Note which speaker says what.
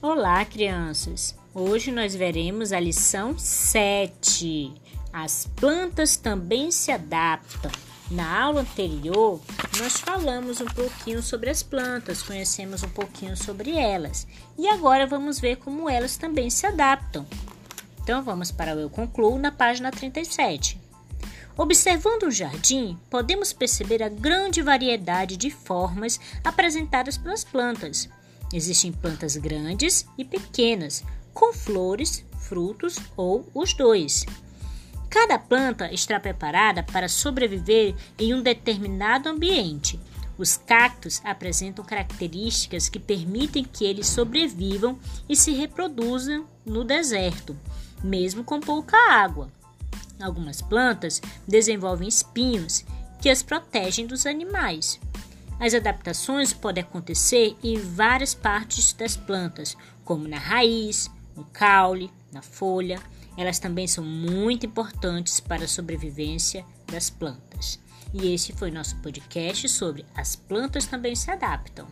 Speaker 1: Olá, crianças! Hoje nós veremos a lição 7. As plantas também se adaptam. Na aula anterior, nós falamos um pouquinho sobre as plantas, conhecemos um pouquinho sobre elas. E agora vamos ver como elas também se adaptam. Então vamos para o Eu Concluo na página 37. Observando o jardim, podemos perceber a grande variedade de formas apresentadas pelas plantas. Existem plantas grandes e pequenas, com flores, frutos ou os dois. Cada planta está preparada para sobreviver em um determinado ambiente. Os cactos apresentam características que permitem que eles sobrevivam e se reproduzam no deserto, mesmo com pouca água. Algumas plantas desenvolvem espinhos que as protegem dos animais. As adaptações podem acontecer em várias partes das plantas, como na raiz, no caule, na folha. Elas também são muito importantes para a sobrevivência das plantas. E esse foi nosso podcast sobre as plantas também se adaptam.